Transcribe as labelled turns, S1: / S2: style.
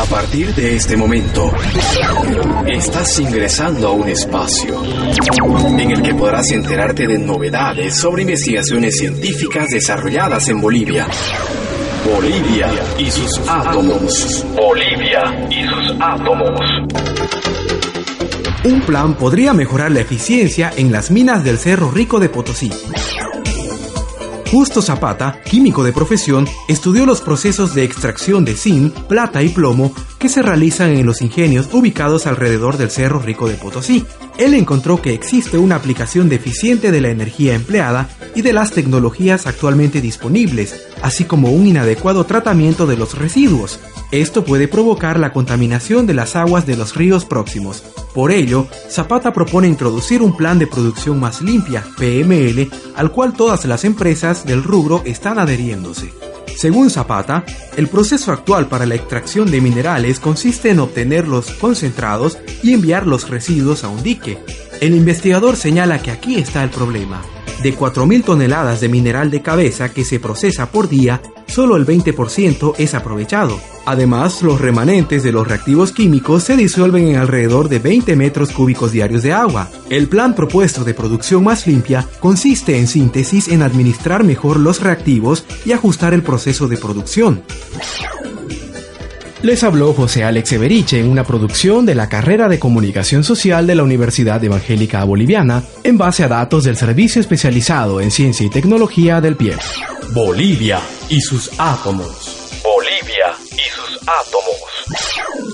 S1: A partir de este momento, estás ingresando a un espacio en el que podrás enterarte de novedades sobre investigaciones científicas desarrolladas en Bolivia. Bolivia y sus átomos. Bolivia y sus átomos.
S2: Un plan podría mejorar la eficiencia en las minas del Cerro Rico de Potosí. Justo Zapata, químico de profesión, estudió los procesos de extracción de zinc, plata y plomo que se realizan en los ingenios ubicados alrededor del Cerro Rico de Potosí. Él encontró que existe una aplicación deficiente de la energía empleada y de las tecnologías actualmente disponibles, así como un inadecuado tratamiento de los residuos. Esto puede provocar la contaminación de las aguas de los ríos próximos. Por ello, Zapata propone introducir un plan de producción más limpia, PML, al cual todas las empresas del rubro están adheriéndose. Según Zapata, el proceso actual para la extracción de minerales consiste en obtener los concentrados y enviar los residuos a un dique. El investigador señala que aquí está el problema. De 4.000 toneladas de mineral de cabeza que se procesa por día, solo el 20% es aprovechado. Además, los remanentes de los reactivos químicos se disuelven en alrededor de 20 metros cúbicos diarios de agua. El plan propuesto de producción más limpia consiste en síntesis en administrar mejor los reactivos y ajustar el proceso de producción. Les habló José Alex Everiche en una producción de la carrera de Comunicación Social de la Universidad Evangélica Boliviana en base a datos del Servicio Especializado en Ciencia y Tecnología del PIE.
S1: Bolivia y sus átomos. Bolivia y sus átomos.